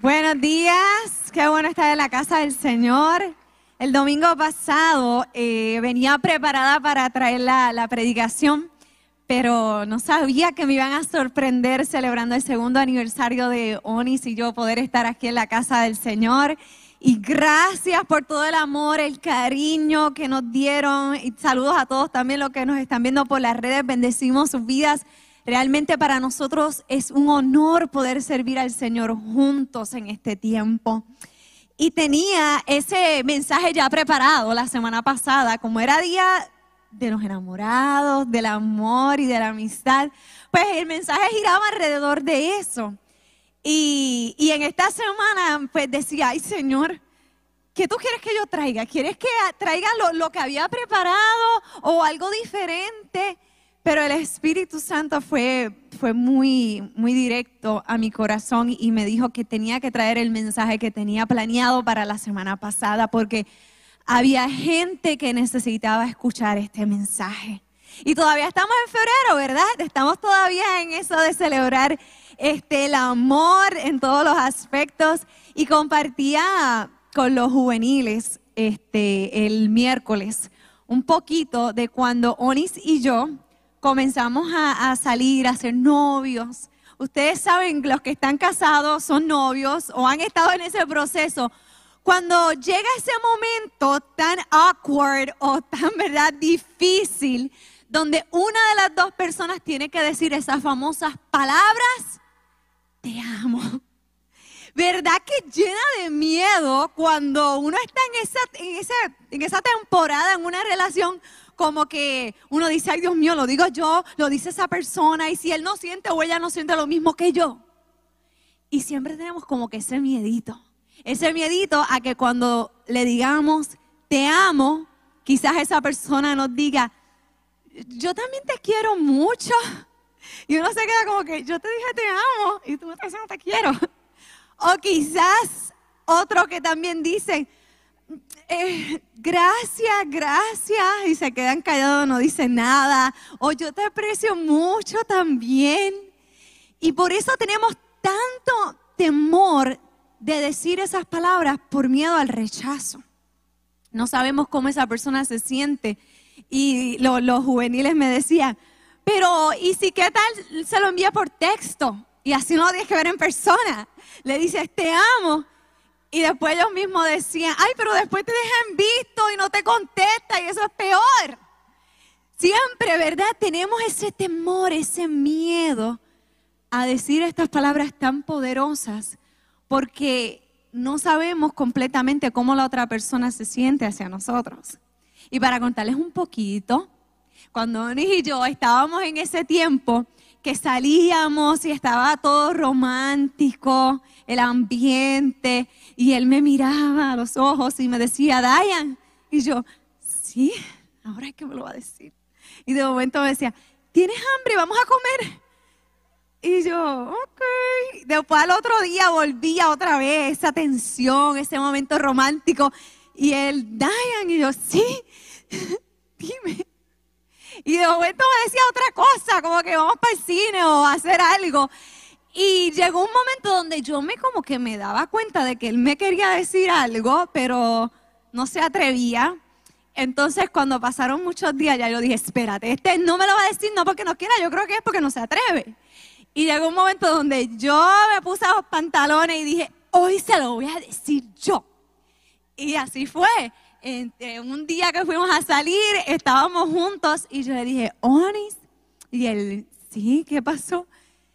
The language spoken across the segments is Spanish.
Buenos días, qué bueno estar en la casa del Señor. El domingo pasado eh, venía preparada para traer la, la predicación, pero no sabía que me iban a sorprender celebrando el segundo aniversario de Onis y yo poder estar aquí en la casa del Señor. Y gracias por todo el amor, el cariño que nos dieron. Y saludos a todos también los que nos están viendo por las redes. Bendecimos sus vidas. Realmente para nosotros es un honor poder servir al Señor juntos en este tiempo. Y tenía ese mensaje ya preparado la semana pasada, como era día de los enamorados, del amor y de la amistad, pues el mensaje giraba alrededor de eso. Y, y en esta semana pues decía, ay Señor, ¿qué tú quieres que yo traiga? ¿Quieres que traiga lo, lo que había preparado o algo diferente? Pero el Espíritu Santo fue, fue muy, muy directo a mi corazón y me dijo que tenía que traer el mensaje que tenía planeado para la semana pasada porque había gente que necesitaba escuchar este mensaje. Y todavía estamos en febrero, ¿verdad? Estamos todavía en eso de celebrar este, el amor en todos los aspectos. Y compartía con los juveniles este, el miércoles un poquito de cuando Onis y yo comenzamos a, salir, a ser novios. Ustedes saben, los que están casados son novios o han estado en ese proceso. Cuando llega ese momento tan awkward o tan, ¿verdad?, difícil, donde una de las dos personas tiene que decir esas famosas palabras, te amo. ¿Verdad que llena de miedo cuando uno está en esa, en esa, en esa temporada, en una relación como que uno dice, ay Dios mío, lo digo yo, lo dice esa persona, y si él no siente o ella no siente lo mismo que yo. Y siempre tenemos como que ese miedito, ese miedito a que cuando le digamos, te amo, quizás esa persona nos diga, yo también te quiero mucho. Y uno se queda como que, yo te dije te amo, y tú me estás diciendo te quiero. O quizás otro que también dice, eh, gracias, gracias, y se quedan callados, no dicen nada, o yo te aprecio mucho también. Y por eso tenemos tanto temor de decir esas palabras por miedo al rechazo. No sabemos cómo esa persona se siente. Y lo, los juveniles me decían, pero ¿y si qué tal se lo envía por texto? Y así no lo tienes que ver en persona. Le dices, te amo. Y después ellos mismos decían, ay, pero después te dejan visto y no te contesta y eso es peor. Siempre, ¿verdad? Tenemos ese temor, ese miedo a decir estas palabras tan poderosas porque no sabemos completamente cómo la otra persona se siente hacia nosotros. Y para contarles un poquito, cuando Onis y yo estábamos en ese tiempo que salíamos y estaba todo romántico, el ambiente, y él me miraba a los ojos y me decía, Diane. Y yo, sí, ahora es que me lo va a decir. Y de momento me decía, ¿tienes hambre? Vamos a comer. Y yo, ok. Después al otro día volvía otra vez esa tensión, ese momento romántico. Y él, Diane, y yo, sí, dime. Y de momento me decía otra cosa, como que vamos para el cine o a hacer algo. Y llegó un momento donde yo me como que me daba cuenta de que él me quería decir algo, pero no se atrevía. Entonces cuando pasaron muchos días ya yo dije, espérate, este no me lo va a decir no porque no quiera, yo creo que es porque no se atreve. Y llegó un momento donde yo me puse los pantalones y dije, hoy se lo voy a decir yo. Y así fue. Un día que fuimos a salir, estábamos juntos y yo le dije, Onis. Y él, sí, ¿qué pasó?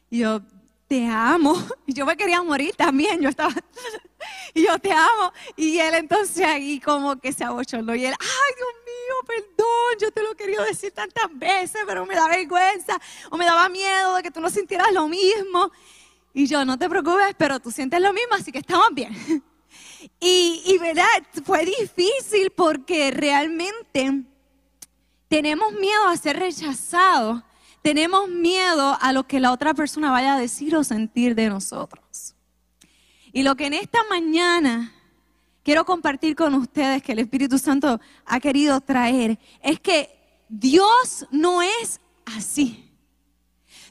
Y yo, te amo. Y yo me quería morir también, yo estaba, y yo te amo. Y él entonces ahí como que se abochornó y él, ay Dios mío, perdón. yo te lo querido decir tantas veces, pero me da vergüenza o me daba miedo de que tú no sintieras lo mismo. Y yo, no te preocupes, pero tú sientes lo mismo, así que estamos bien. Y, verdad, fue difícil porque realmente tenemos miedo a ser rechazados, tenemos miedo a lo que la otra persona vaya a decir o sentir de nosotros. Y lo que en esta mañana quiero compartir con ustedes que el Espíritu Santo ha querido traer es que Dios no es así.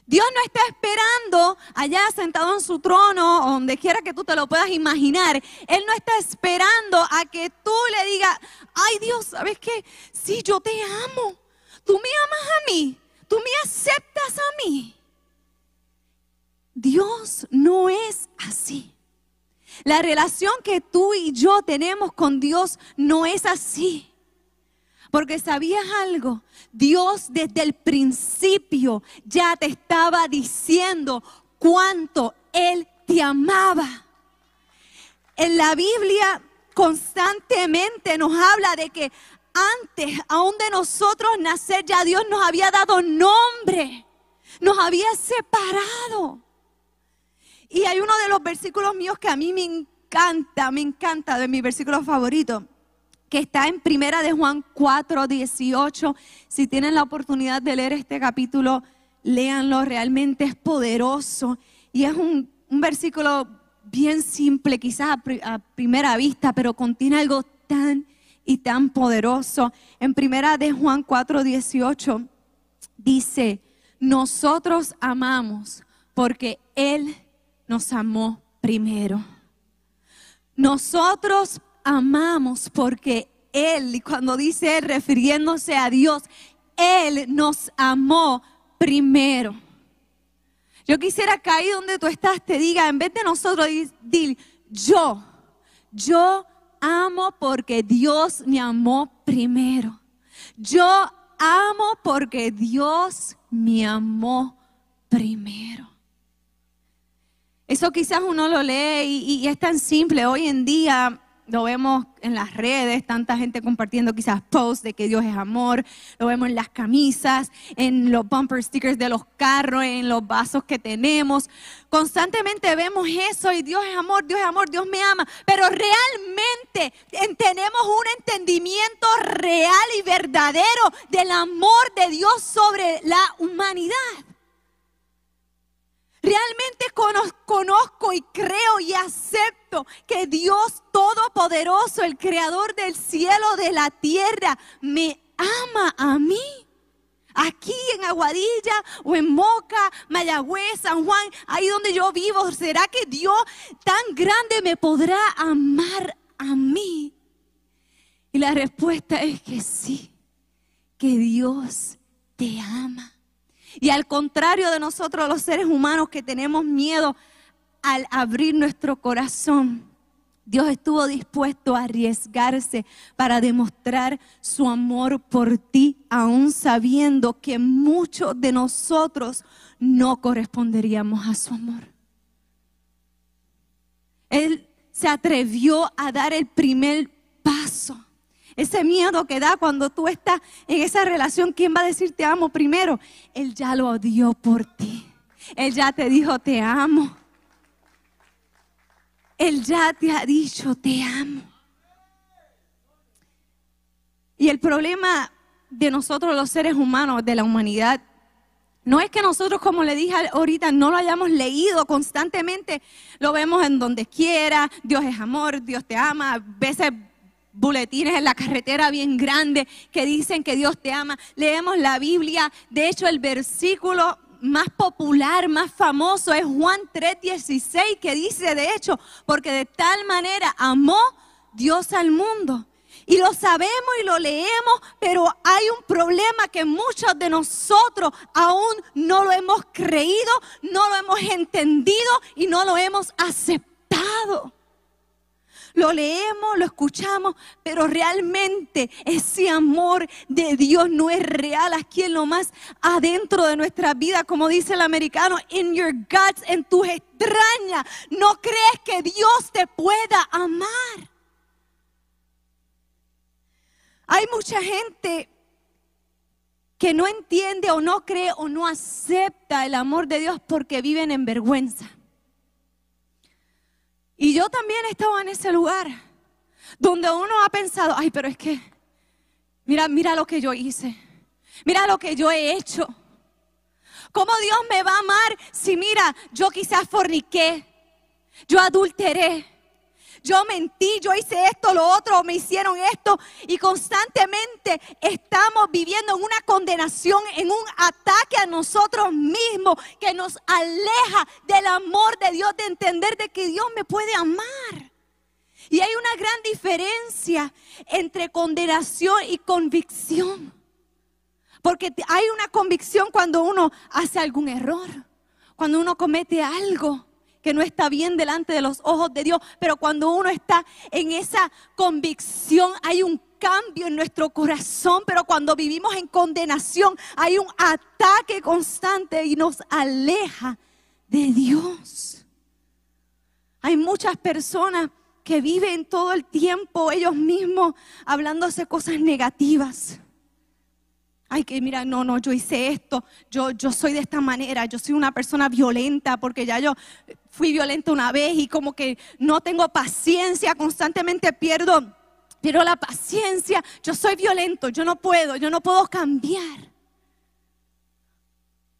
Dios no está esperando allá sentado en su trono, donde quiera que tú te lo puedas imaginar. Él no está esperando a que tú le digas, ay Dios, ¿sabes qué? Sí, yo te amo. Tú me amas a mí. Tú me aceptas a mí. Dios no es así. La relación que tú y yo tenemos con Dios no es así. Porque sabías algo, Dios desde el principio ya te estaba diciendo cuánto Él te amaba. En la Biblia constantemente nos habla de que antes aún de nosotros nacer ya Dios nos había dado nombre, nos había separado. Y hay uno de los versículos míos que a mí me encanta, me encanta, de mi versículo favorito, que está en Primera de Juan 4, 18. Si tienen la oportunidad de leer este capítulo, léanlo, realmente es poderoso. Y es un, versículo bien simple, quizás a, a primera vista, pero contiene algo tan y tan poderoso. En Primera de Juan 4, 18 dice, nosotros amamos porque Él nos amó primero. Nosotros amamos porque Él, y cuando dice Él refiriéndose a Dios, Él nos amó primero. Yo quisiera que ahí donde tú estás te diga, en vez de nosotros, dile, yo, yo amo porque Dios me amó primero. Yo amo porque Dios me amó primero. Eso quizás uno lo lee y, es tan simple. Hoy en día lo vemos en las redes, tanta gente compartiendo quizás posts de que Dios es amor, lo vemos en las camisas, en los bumper stickers de los carros, en los vasos que tenemos. Constantemente vemos eso y Dios es amor, Dios es amor, Dios me ama, pero realmente tenemos un entendimiento real y verdadero del amor de Dios sobre la humanidad. Realmente conozco y creo y acepto que Dios Todopoderoso, el Creador del cielo, de la tierra, me ama a mí. Aquí en Aguadilla o en Moca, Mayagüez, San Juan, ahí donde yo vivo, ¿será que Dios tan grande me podrá amar a mí? Y la respuesta es que sí, que Dios te ama. Y al contrario de nosotros los seres humanos que tenemos miedo al abrir nuestro corazón, Dios estuvo dispuesto a arriesgarse para demostrar su amor por ti, aún sabiendo que muchos de nosotros no corresponderíamos a su amor. Él se atrevió a dar el primer paso. Ese miedo que da cuando tú estás en esa relación, ¿quién va a decir te amo primero? Él ya lo dio por ti. Él ya te dijo te amo. Él ya te ha dicho te amo. Y el problema de nosotros los seres humanos, de la humanidad, no es que nosotros, como le dije ahorita, no lo hayamos leído constantemente, lo vemos en donde quiera, Dios es amor, Dios te ama, a veces buletines en la carretera bien grande que dicen que Dios te ama. Leemos la Biblia. De hecho, el versículo más popular, más famoso es Juan 3:16 que dice, de hecho, porque de tal manera amó Dios al mundo. Y lo sabemos y lo leemos, pero hay un problema que muchos de nosotros aún no lo hemos creído, no lo hemos entendido y no lo hemos aceptado. Lo leemos, lo escuchamos, pero realmente ese amor de Dios no es real aquí en lo más adentro de nuestra vida, como dice el americano, in your guts, en tus extrañas. No crees que Dios te pueda amar. Hay mucha gente que no entiende o no cree o no acepta el amor de Dios porque viven en vergüenza. Y yo también estaba en ese lugar donde uno ha pensado, ay, pero es que, mira, mira lo que yo hice, mira lo que yo he hecho. ¿Cómo Dios me va a amar si mira, yo quizás forniqué, yo adulteré, yo mentí, yo hice esto, lo otro, me hicieron esto y constantemente estamos viviendo en una condenación, en un ataque a nosotros mismos que nos aleja del amor de Dios, de entender de que Dios me puede amar. Y hay una gran diferencia entre condenación y convicción. Porque hay una convicción cuando uno hace algún error, cuando uno comete algo que no está bien delante de los ojos de Dios, pero cuando uno está en esa convicción hay un cambio en nuestro corazón, pero cuando vivimos en condenación hay un ataque constante y nos aleja de Dios. Hay muchas personas que viven todo el tiempo ellos mismos hablándose cosas negativas ay, que mira, no, no, yo hice esto, yo, yo soy de esta manera, yo soy una persona violenta porque ya yo fui violenta una vez y como que no tengo paciencia, constantemente pierdo, pierdo la paciencia, yo soy violento, yo no puedo, yo no puedo cambiar.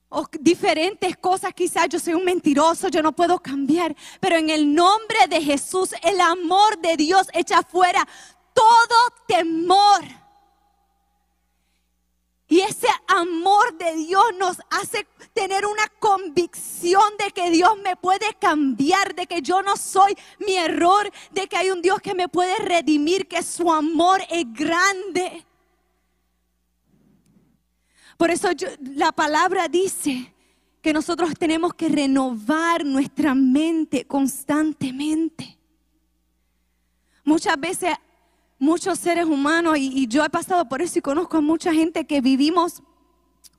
O diferentes cosas, quizás yo soy un mentiroso, yo no puedo cambiar, pero en el nombre de Jesús, el amor de Dios echa fuera todo temor y ese amor de Dios nos hace tener una convicción de que Dios me puede cambiar, de que yo no soy mi error, de que hay un Dios que me puede redimir, que su amor es grande. Por eso la palabra dice que nosotros tenemos que renovar nuestra mente constantemente. Muchas veces muchos seres humanos, y, yo he pasado por eso y conozco a mucha gente que vivimos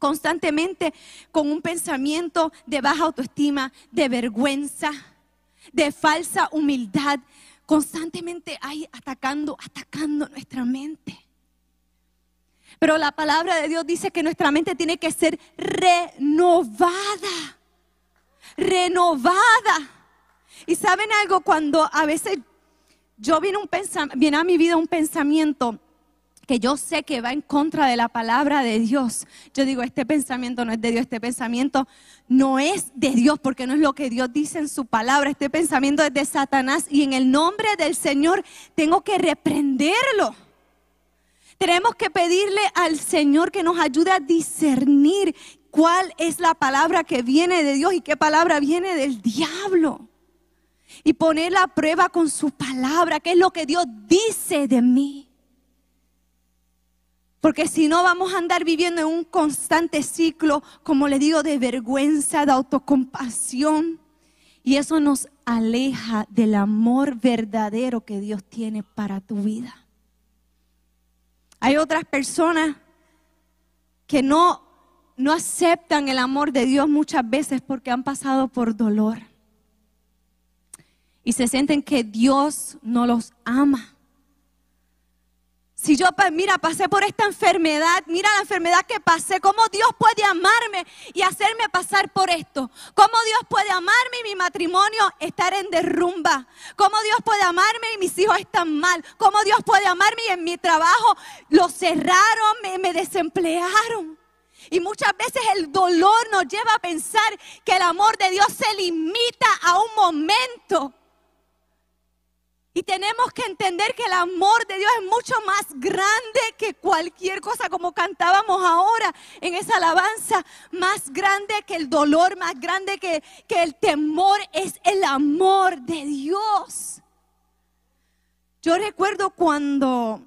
constantemente con un pensamiento de baja autoestima, de vergüenza, de falsa humildad, constantemente ahí atacando, atacando nuestra mente. Pero la palabra de Dios dice que nuestra mente tiene que ser renovada, renovada. Y saben algo, cuando a veces yo viene, un viene a mi vida un pensamiento que yo sé que va en contra de la palabra de Dios. Yo digo, este pensamiento no es de Dios, este pensamiento no es de Dios, porque no es lo que Dios dice en su palabra, este pensamiento es de Satanás y en el nombre del Señor tengo que reprenderlo. Tenemos que pedirle al Señor que nos ayude a discernir cuál es la palabra que viene de Dios y qué palabra viene del diablo y poner la prueba con su palabra, qué es lo que Dios dice de mí. Porque si no vamos a andar viviendo en un constante ciclo, como le digo, de vergüenza, de autocompasión. Y eso nos aleja del amor verdadero que Dios tiene para tu vida. Hay otras personas que no, no aceptan el amor de Dios muchas veces porque han pasado por dolor y se sienten que Dios no los ama. Si yo, mira, pasé por esta enfermedad, mira la enfermedad que pasé, cómo Dios puede amarme y hacerme pasar por esto. Cómo Dios puede amarme y mi matrimonio estar en derrumba. Cómo Dios puede amarme y mis hijos están mal. Cómo Dios puede amarme y en mi trabajo lo cerraron, me, me desemplearon. Y muchas veces el dolor nos lleva a pensar que el amor de Dios se limita a un momento. Y tenemos que entender que el amor de Dios es mucho más grande que cualquier cosa, como cantábamos ahora en esa alabanza, más grande que el dolor, más grande que, que el temor, es el amor de Dios. Yo recuerdo cuando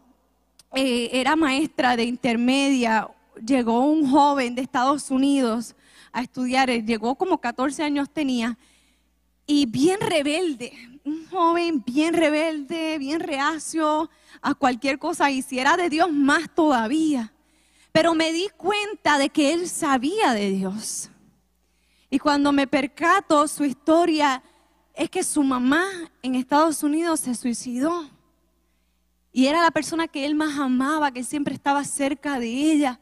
eh, era maestra de intermedia, llegó un joven de Estados Unidos a estudiar, llegó como 14 años tenía, y bien rebelde, un joven bien rebelde, bien reacio a cualquier cosa, y si era de Dios más todavía. Pero me di cuenta de que él sabía de Dios. Y cuando me percato su historia, es que su mamá en Estados Unidos se suicidó. Y era la persona que él más amaba, que siempre estaba cerca de ella.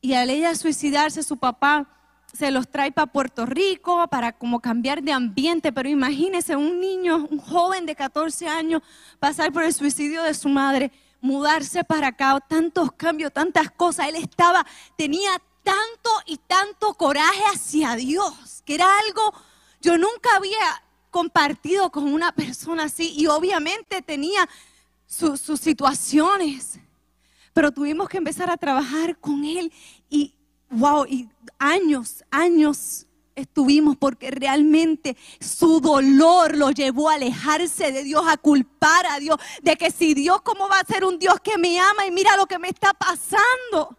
y al ella suicidarse, su papá se los trae para Puerto Rico para como cambiar de ambiente, pero imagínese un niño, un joven de 14 años, pasar por el suicidio de su madre, mudarse para acá, tantos cambios, tantas cosas. Él estaba, tenía tanto y tanto coraje hacia Dios, que era algo, yo nunca había compartido con una persona así y obviamente tenía sus situaciones, pero tuvimos que empezar a trabajar con él y wow, y años, años estuvimos porque realmente su dolor lo llevó a alejarse de Dios, a culpar a Dios, de que si Dios, ¿cómo va a ser un Dios que me ama y mira lo que me está pasando?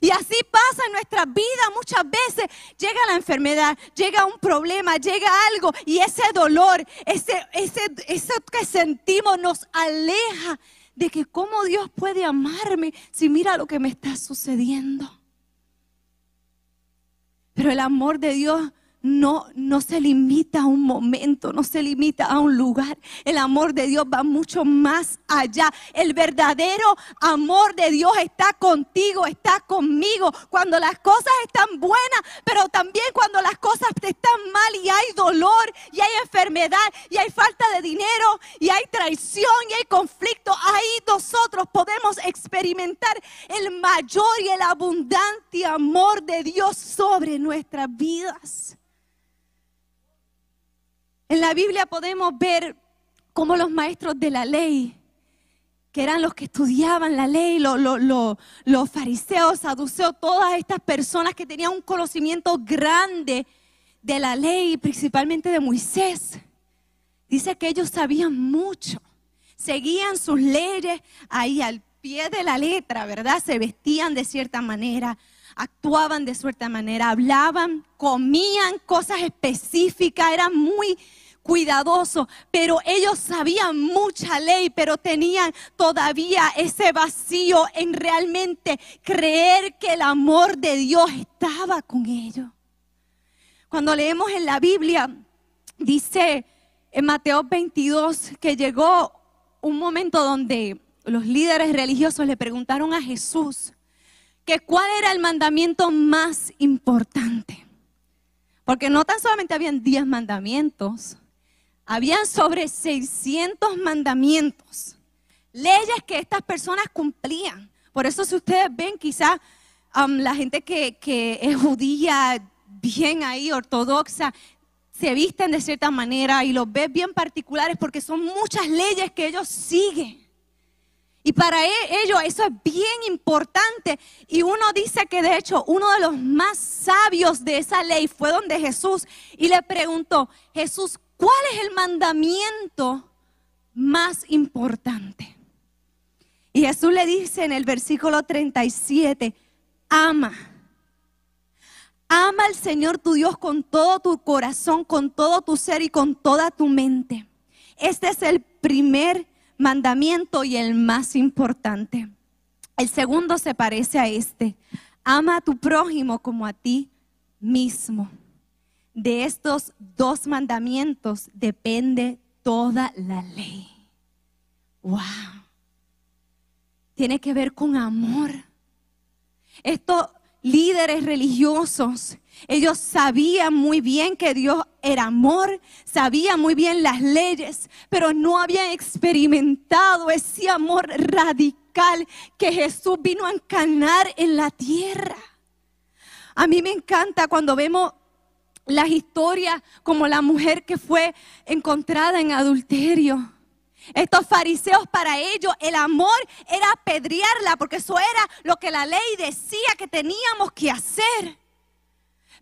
Y así pasa en nuestra vida. Muchas veces llega la enfermedad, llega un problema, llega algo y ese dolor, ese, ese, eso que sentimos nos aleja de que cómo Dios puede amarme si mira lo que me está sucediendo. Pero el amor de Dios no, no se limita a un momento, no se limita a un lugar. El amor de Dios va mucho más allá. El verdadero amor de Dios está contigo, está conmigo. Cuando las cosas están buenas, pero también cuando las cosas están mal y hay dolor y hay enfermedad y hay falta de dinero y hay traición y hay conflicto, ahí nosotros podemos experimentar el mayor y el abundante amor de Dios sobre nuestras vidas. En la Biblia podemos ver cómo los maestros de la ley, que eran los que estudiaban la ley, los fariseos, saduceos, todas estas personas que tenían un conocimiento grande de la ley, principalmente de Moisés, dice que ellos sabían mucho, seguían sus leyes ahí al pie de la letra, ¿verdad? Se vestían de cierta manera, actuaban de cierta manera, hablaban, comían cosas específicas, eran muy cuidadosos, pero ellos sabían mucha ley, pero tenían todavía ese vacío en realmente creer que el amor de Dios estaba con ellos. Cuando leemos en la Biblia, dice en Mateo 22 que llegó un momento donde los líderes religiosos le preguntaron a Jesús, que cuál era el mandamiento más importante. Porque no tan solamente habían diez mandamientos, habían sobre 600 mandamientos, leyes que estas personas cumplían. Por eso si ustedes ven quizás um, la gente que, que es judía, bien ahí, ortodoxa, se visten de cierta manera y los ves bien particulares porque son muchas leyes que ellos siguen. Y para e, ellos eso es bien importante. Y uno dice que de hecho uno de los más sabios de esa ley fue donde Jesús y le preguntó, Jesús, ¿cuál es el mandamiento más importante? Y Jesús le dice en el versículo 37, ama. Ama al Señor tu Dios con todo tu corazón, con todo tu ser y con toda tu mente. Este es el primer mandamiento y el más importante. El segundo se parece a este. Ama a tu prójimo como a ti mismo. De estos dos mandamientos depende toda la ley. Wow. Tiene que ver con amor. Estos líderes religiosos ellos sabían muy bien que Dios era amor, sabían muy bien las leyes, pero no habían experimentado ese amor radical que Jesús vino a encanar en la tierra. A mí me encanta cuando vemos las historias como la mujer que fue encontrada en adulterio. Estos fariseos para ellos el amor era apedrearla porque eso era lo que la ley decía que teníamos que hacer.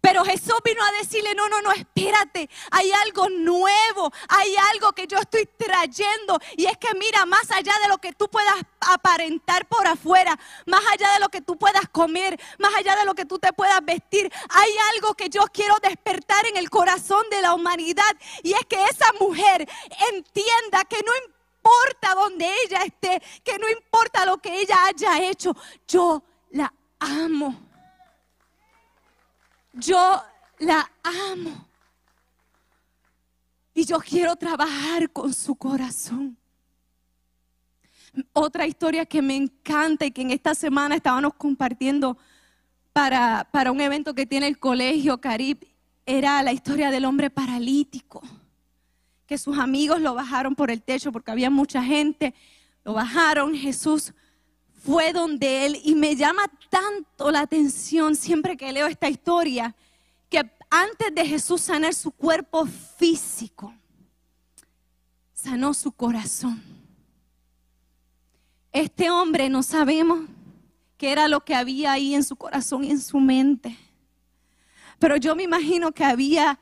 Pero Jesús vino a decirle, no, no, no, espérate, hay algo nuevo, hay algo que yo estoy trayendo. Y es que mira, más allá de lo que tú puedas aparentar por afuera, más allá de lo que tú puedas comer, más allá de lo que tú te puedas vestir, hay algo que yo quiero despertar en el corazón de la humanidad. Y es que esa mujer entienda que no importa donde ella esté, que no importa lo que ella haya hecho, yo la amo yo la amo. Y yo quiero trabajar con su corazón. Otra historia que me encanta y que en esta semana estábamos compartiendo para, para un evento que tiene el colegio Carib, era la historia del hombre paralítico, que sus amigos lo bajaron por el techo porque había mucha gente, lo bajaron, Jesús fue donde él y me llama tanto la atención siempre que leo esta historia, que antes de Jesús sanar su cuerpo físico, sanó su corazón. Este hombre no sabemos qué era lo que había ahí en su corazón y en su mente. Pero yo me imagino que había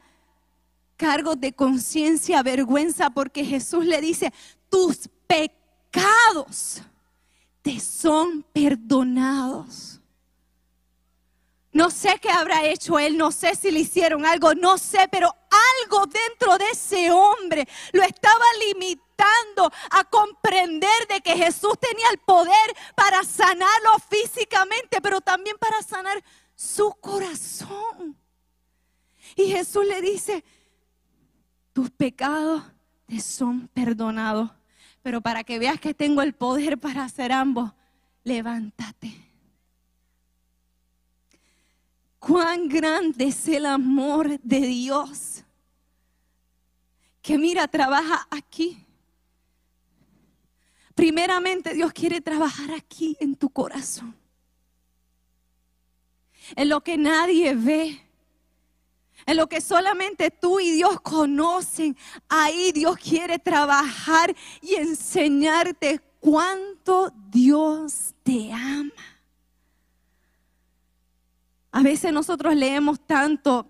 cargos de conciencia, vergüenza, porque Jesús le dice, tus pecados te son perdonados. No sé qué habrá hecho él, no sé si le hicieron algo, no sé, pero algo dentro de ese hombre lo estaba limitando a comprender de que Jesús tenía el poder para sanarlo físicamente, pero también para sanar su corazón. Y Jesús le dice, tus pecados te son perdonados, pero para que veas que tengo el poder para hacer ambos, levántate. Cuán grande es el amor de Dios. Que mira, trabaja aquí. Primeramente Dios quiere trabajar aquí en tu corazón. En lo que nadie ve. En lo que solamente tú y Dios conocen. Ahí Dios quiere trabajar y enseñarte cuánto Dios te ama. A veces nosotros leemos tanto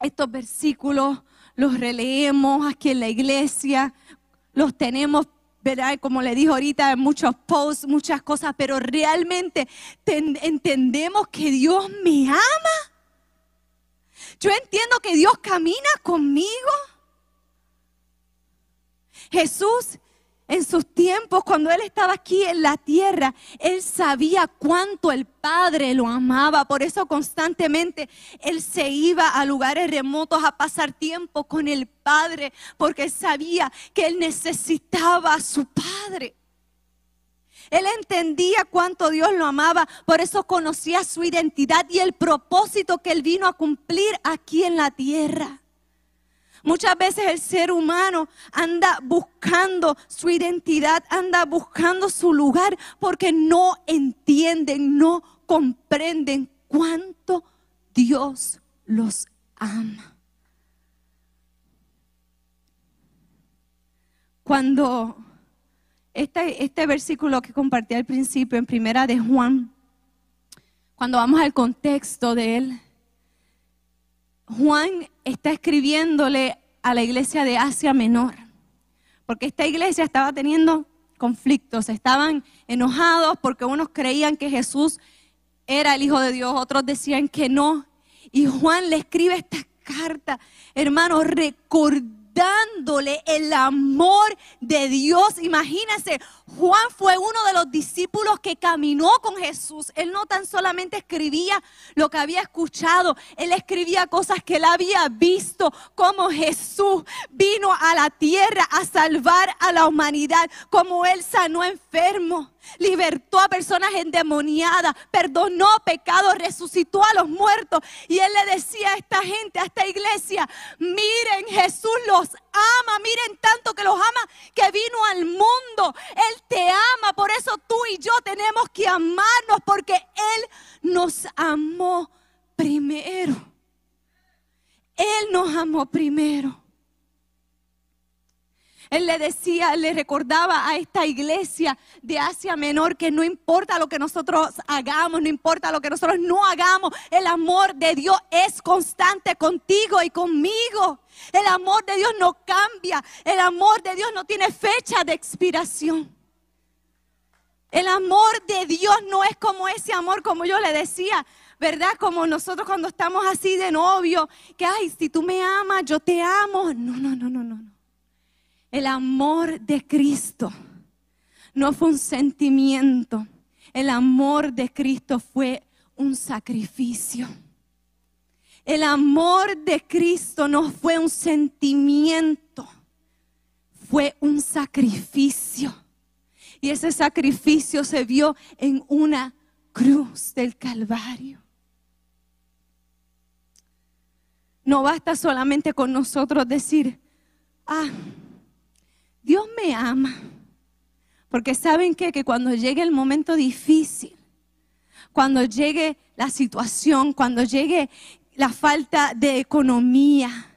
estos versículos, los releemos aquí en la iglesia, los tenemos, ¿verdad? Como le dijo ahorita, muchos posts, muchas cosas, pero realmente entendemos que Dios me ama. Yo entiendo que Dios camina conmigo. Jesús en sus tiempos, cuando Él estaba aquí en la tierra, Él sabía cuánto el Padre lo amaba. Por eso constantemente Él se iba a lugares remotos a pasar tiempo con el Padre, porque sabía que Él necesitaba a su Padre. Él entendía cuánto Dios lo amaba, por eso conocía su identidad y el propósito que Él vino a cumplir aquí en la tierra. Muchas veces el ser humano anda buscando su identidad, anda buscando su lugar porque no entienden, no comprenden cuánto Dios los ama. Cuando este, este versículo que compartí al principio en primera de Juan, cuando vamos al contexto de él, Juan está escribiéndole a la iglesia de Asia Menor, porque esta iglesia estaba teniendo conflictos, estaban enojados porque unos creían que Jesús era el Hijo de Dios, otros decían que no. Y Juan le escribe esta carta, hermano, recordando dándole el amor de Dios. Imagínense, Juan fue uno de los discípulos que caminó con Jesús. Él no tan solamente escribía lo que había escuchado, él escribía cosas que él había visto, como Jesús vino a la tierra a salvar a la humanidad, como él sanó enfermos libertó a personas endemoniadas, perdonó pecados, resucitó a los muertos. Y él le decía a esta gente, a esta iglesia, miren, Jesús los ama, miren tanto que los ama, que vino al mundo. Él te ama, por eso tú y yo tenemos que amarnos, porque Él nos amó primero. Él nos amó primero. Él le decía, le recordaba a esta iglesia de Asia Menor que no importa lo que nosotros hagamos, no importa lo que nosotros no hagamos, el amor de Dios es constante contigo y conmigo. El amor de Dios no cambia, el amor de Dios no tiene fecha de expiración. El amor de Dios no es como ese amor, como yo le decía, ¿verdad? Como nosotros cuando estamos así de novio, que, ay, si tú me amas, yo te amo. No, no, no, no, no. El amor de Cristo no fue un sentimiento. El amor de Cristo fue un sacrificio. El amor de Cristo no fue un sentimiento, fue un sacrificio. Y ese sacrificio se vio en una cruz del Calvario. No basta solamente con nosotros decir, ah, Dios me ama. Porque saben qué? que cuando llegue el momento difícil, cuando llegue la situación, cuando llegue la falta de economía,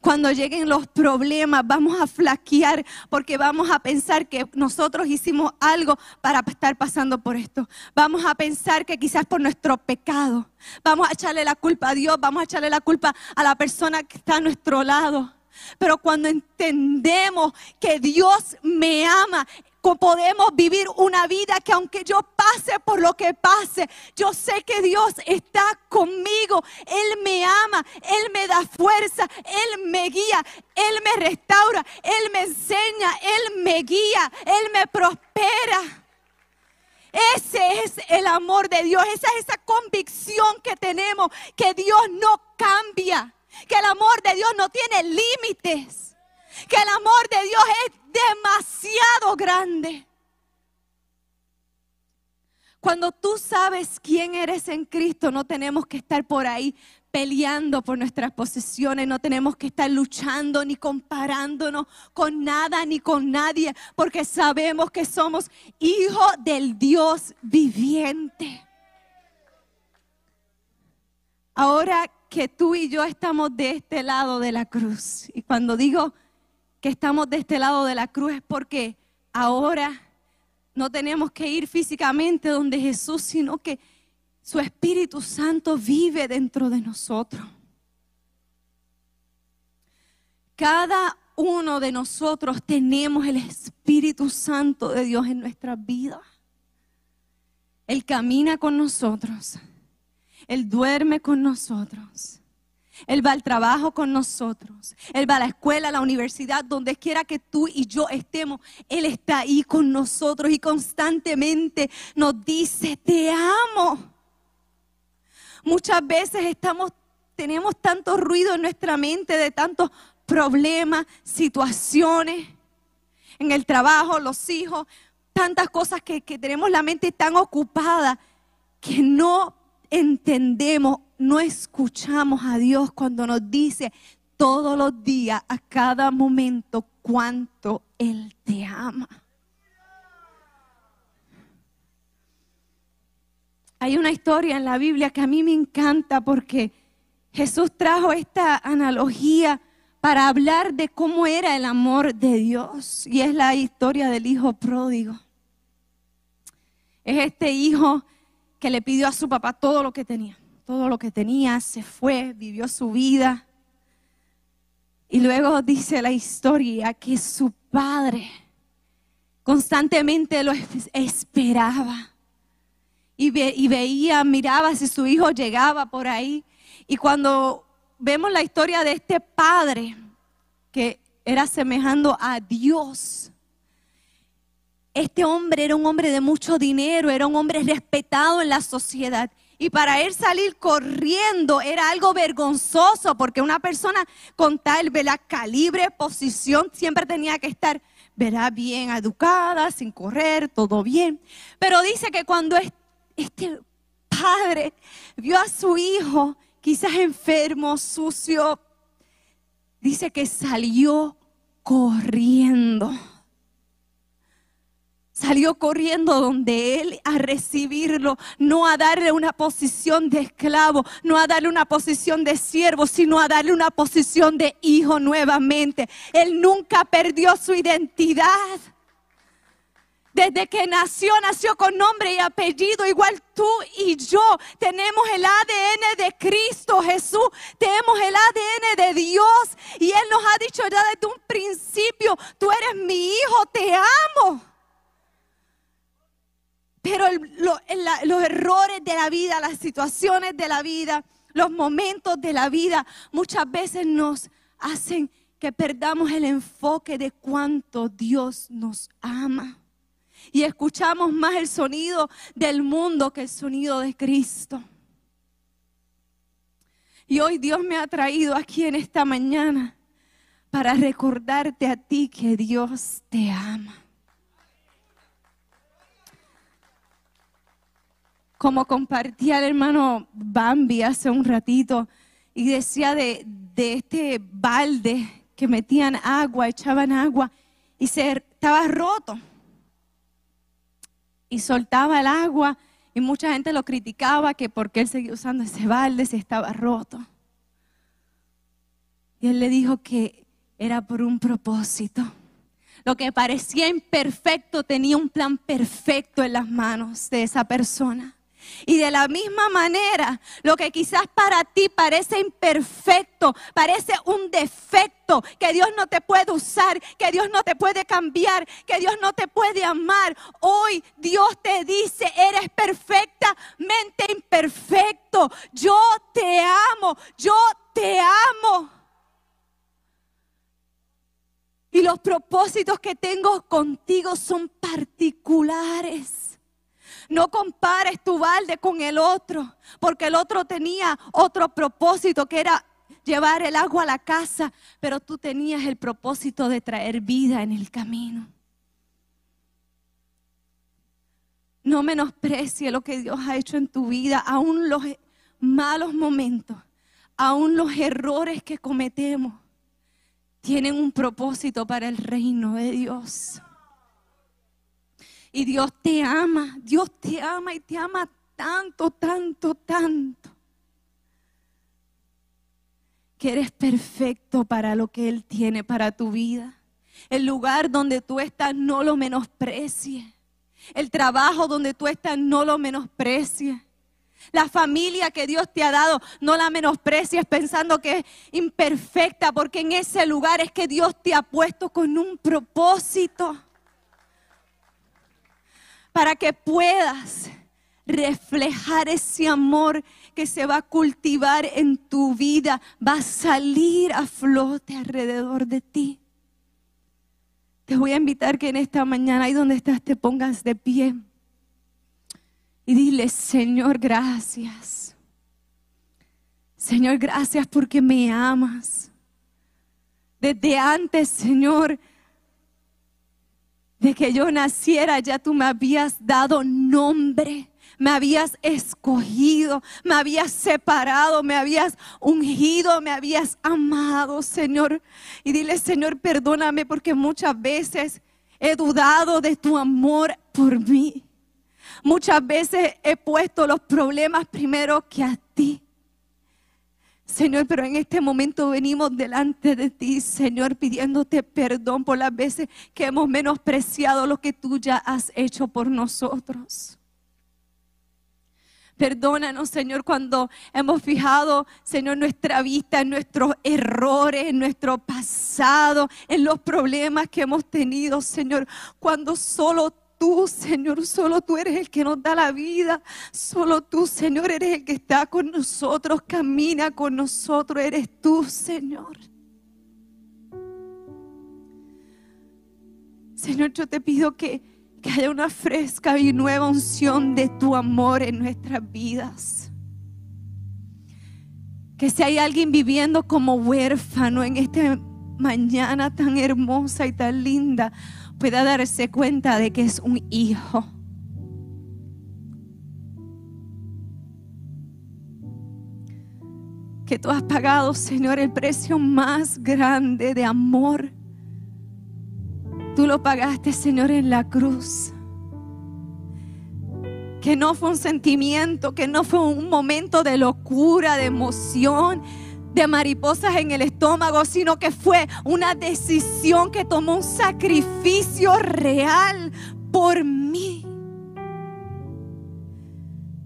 cuando lleguen los problemas, vamos a flaquear porque vamos a pensar que nosotros hicimos algo para estar pasando por esto. Vamos a pensar que quizás por nuestro pecado. Vamos a echarle la culpa a Dios, vamos a echarle la culpa a la persona que está a nuestro lado. Pero cuando entendemos que Dios me ama, podemos vivir una vida que aunque yo pase por lo que pase, yo sé que Dios está conmigo. Él me ama, Él me da fuerza, Él me guía, Él me restaura, Él me enseña, Él me guía, Él me prospera. Ese es el amor de Dios, esa es esa convicción que tenemos, que Dios no cambia, que el amor de Dios no tiene límites, que el amor de Dios es demasiado grande. Cuando tú sabes quién eres en Cristo, no tenemos que estar por ahí peleando por nuestras posesiones, no tenemos que estar luchando ni comparándonos con nada ni con nadie, porque sabemos que somos hijos del Dios viviente. Ahora que tú y yo estamos de este lado de la cruz, y cuando digo que estamos de este lado de la cruz es porque ahora no tenemos que ir físicamente donde Jesús, sino que su Espíritu Santo vive dentro de nosotros. Cada uno de nosotros tenemos el Espíritu Santo de Dios en nuestras vidas. Él camina con nosotros. Él duerme con nosotros. Él va al trabajo con nosotros. Él va a la escuela, a la universidad, donde quiera que tú y yo estemos. Él está ahí con nosotros y constantemente nos dice, te amo. Muchas veces estamos, tenemos tanto ruido en nuestra mente de tantos problemas, situaciones, en el trabajo, los hijos, tantas cosas que, que tenemos la mente tan ocupada que no entendemos no escuchamos a Dios cuando nos dice todos los días, a cada momento, cuánto Él te ama. Hay una historia en la Biblia que a mí me encanta porque Jesús trajo esta analogía para hablar de cómo era el amor de Dios. Y es la historia del hijo pródigo. Es este hijo que le pidió a su papá todo lo que tenía todo lo que tenía, se fue, vivió su vida. Y luego dice la historia que su padre constantemente lo esperaba. Y, y, veía, miraba si su hijo llegaba por ahí. Y cuando vemos la historia de este padre que era semejando a Dios, este hombre era un hombre de mucho dinero, era un hombre respetado en la sociedad. Y para él salir corriendo era algo vergonzoso porque una persona con tal la calibre, posición, siempre tenía que estar, verá, bien educada, sin correr, todo bien. Pero dice que cuando este padre vio a su hijo, quizás enfermo, sucio, dice que salió corriendo Salió corriendo donde él a recibirlo, no a darle una posición de esclavo, no a darle una posición de siervo, sino a darle una posición de hijo nuevamente. Él nunca perdió su identidad. Desde que nació, nació con nombre y apellido, igual tú y yo. Tenemos el ADN de Cristo Jesús, tenemos el ADN de Dios. Y Él nos ha dicho ya desde un principio, tú eres mi hijo, te amo. Pero los errores de la vida, las situaciones de la vida, los momentos de la vida, muchas veces nos hacen que perdamos el enfoque de cuánto Dios nos ama. Y escuchamos más el sonido del mundo que el sonido de Cristo. Y hoy Dios me ha traído aquí en esta mañana para recordarte a ti que Dios te ama. Como compartía el hermano Bambi hace un ratito, y decía de, este balde que metían agua, echaban agua y se estaba roto. Y soltaba el agua y mucha gente lo criticaba que porque él seguía usando ese balde se estaba roto. Y él le dijo que era por un propósito. Lo que parecía imperfecto tenía un plan perfecto en las manos de esa persona. Y de la misma manera, lo que quizás para ti parece imperfecto, parece un defecto, que Dios no te puede usar, que Dios no te puede cambiar, que Dios no te puede amar. Hoy Dios te dice, eres perfectamente imperfecto. Yo te amo, yo te amo. Y los propósitos que tengo contigo son particulares. No compares tu balde con el otro, porque el otro tenía otro propósito que era llevar el agua a la casa, pero tú tenías el propósito de traer vida en el camino. No menosprecie lo que Dios ha hecho en tu vida, aún los malos momentos, aún los errores que cometemos tienen un propósito para el reino de Dios. Y Dios te ama, Dios te ama y te ama tanto, tanto, tanto. Que eres perfecto para lo que Él tiene para tu vida. El lugar donde tú estás no lo menosprecie. El trabajo donde tú estás no lo menosprecie. La familia que Dios te ha dado, no la menosprecies pensando que es imperfecta, porque en ese lugar es que Dios te ha puesto con un propósito. Para que puedas reflejar ese amor que se va a cultivar en tu vida, va a salir a flote alrededor de ti. Te voy a invitar que en esta mañana, ahí donde estás, te pongas de pie. Y dile, Señor, gracias. Señor, gracias porque me amas. Desde antes, Señor, de que yo naciera, ya tú me habías dado nombre, me habías escogido, me habías separado, me habías ungido, me habías amado, Señor. Y dile, Señor, perdóname porque muchas veces he dudado de tu amor por mí. Muchas veces he puesto los problemas primero que a ti. Señor, pero en este momento venimos delante de ti, Señor, pidiéndote perdón por las veces que hemos menospreciado lo que tú ya has hecho por nosotros. Perdónanos, Señor, cuando hemos fijado, Señor, nuestra vista en nuestros errores, en nuestro pasado, en los problemas que hemos tenido, Señor, cuando solo tú, Señor, solo tú eres el que nos da la vida. Solo tú, Señor, eres el que está con nosotros, camina con nosotros. Eres tú, Señor. Señor, yo te pido que, que haya una fresca y nueva unción de tu amor en nuestras vidas. Que si hay alguien viviendo como huérfano en esta mañana tan hermosa y tan linda, pueda darse cuenta de que es un hijo. Que tú has pagado, Señor, el precio más grande de amor. Tú lo pagaste, Señor, en la cruz. Que no fue un sentimiento, que no fue un momento de locura, de emoción, de mariposas en el estómago, sino que fue una decisión que tomó un sacrificio real por mí.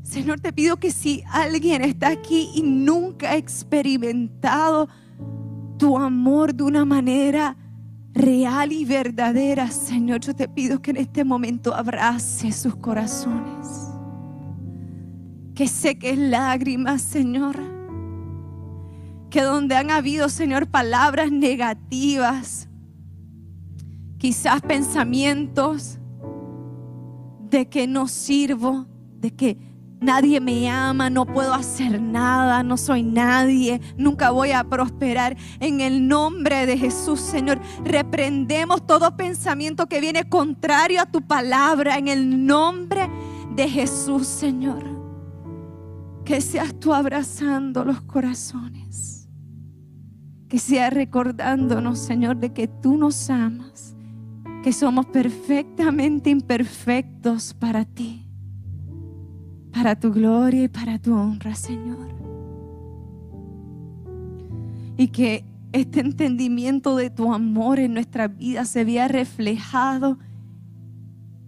Señor, te pido que si alguien está aquí y nunca ha experimentado tu amor de una manera real y verdadera, Señor, yo te pido que en este momento abrace sus corazones. Que seques lágrimas, Señor que donde han habido, Señor, palabras negativas, quizás pensamientos de que no sirvo, de que nadie me ama, no puedo hacer nada, no soy nadie, nunca voy a prosperar. En el nombre de Jesús, Señor, reprendemos todo pensamiento que viene contrario a tu palabra, en el nombre de Jesús, Señor. Que seas tú abrazando los corazones que sea recordándonos, Señor, de que tú nos amas, que somos perfectamente imperfectos para ti, para tu gloria y para tu honra, Señor. Y que este entendimiento de tu amor en nuestra vida se vea reflejado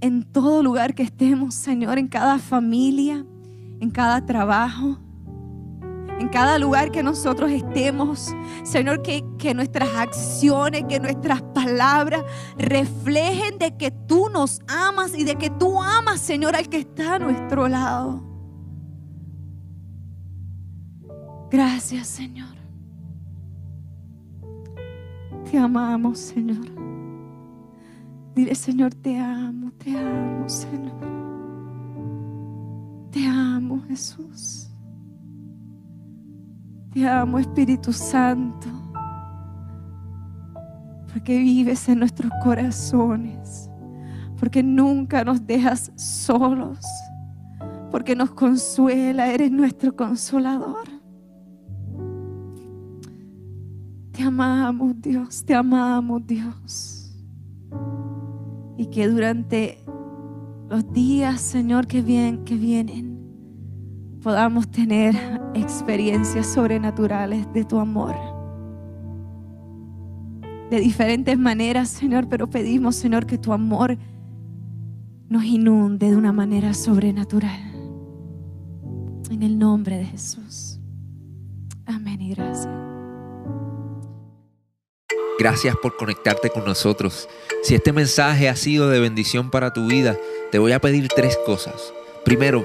en todo lugar que estemos, Señor, en cada familia, en cada trabajo, en cada lugar que nosotros estemos. Señor, que, nuestras acciones, que nuestras palabras reflejen de que tú nos amas y de que tú amas, Señor, al que está a nuestro lado. Gracias, Señor. Te amamos, Señor. Dile, Señor, te amo, te amo, Señor. Te amo, Jesús. Te amo, Espíritu Santo, porque vives en nuestros corazones, porque nunca nos dejas solos, porque nos consuela, eres nuestro consolador. Te amamos, Dios, te amamos, Dios. Y que durante los días, Señor, que vienen, que vienen, podamos tener experiencias sobrenaturales de tu amor. De diferentes maneras, Señor, pero pedimos, Señor, que tu amor nos inunde de una manera sobrenatural. En el nombre de Jesús. Amén y gracias. Gracias por conectarte con nosotros. Si este mensaje ha sido de bendición para tu vida, te voy a pedir tres cosas. Primero,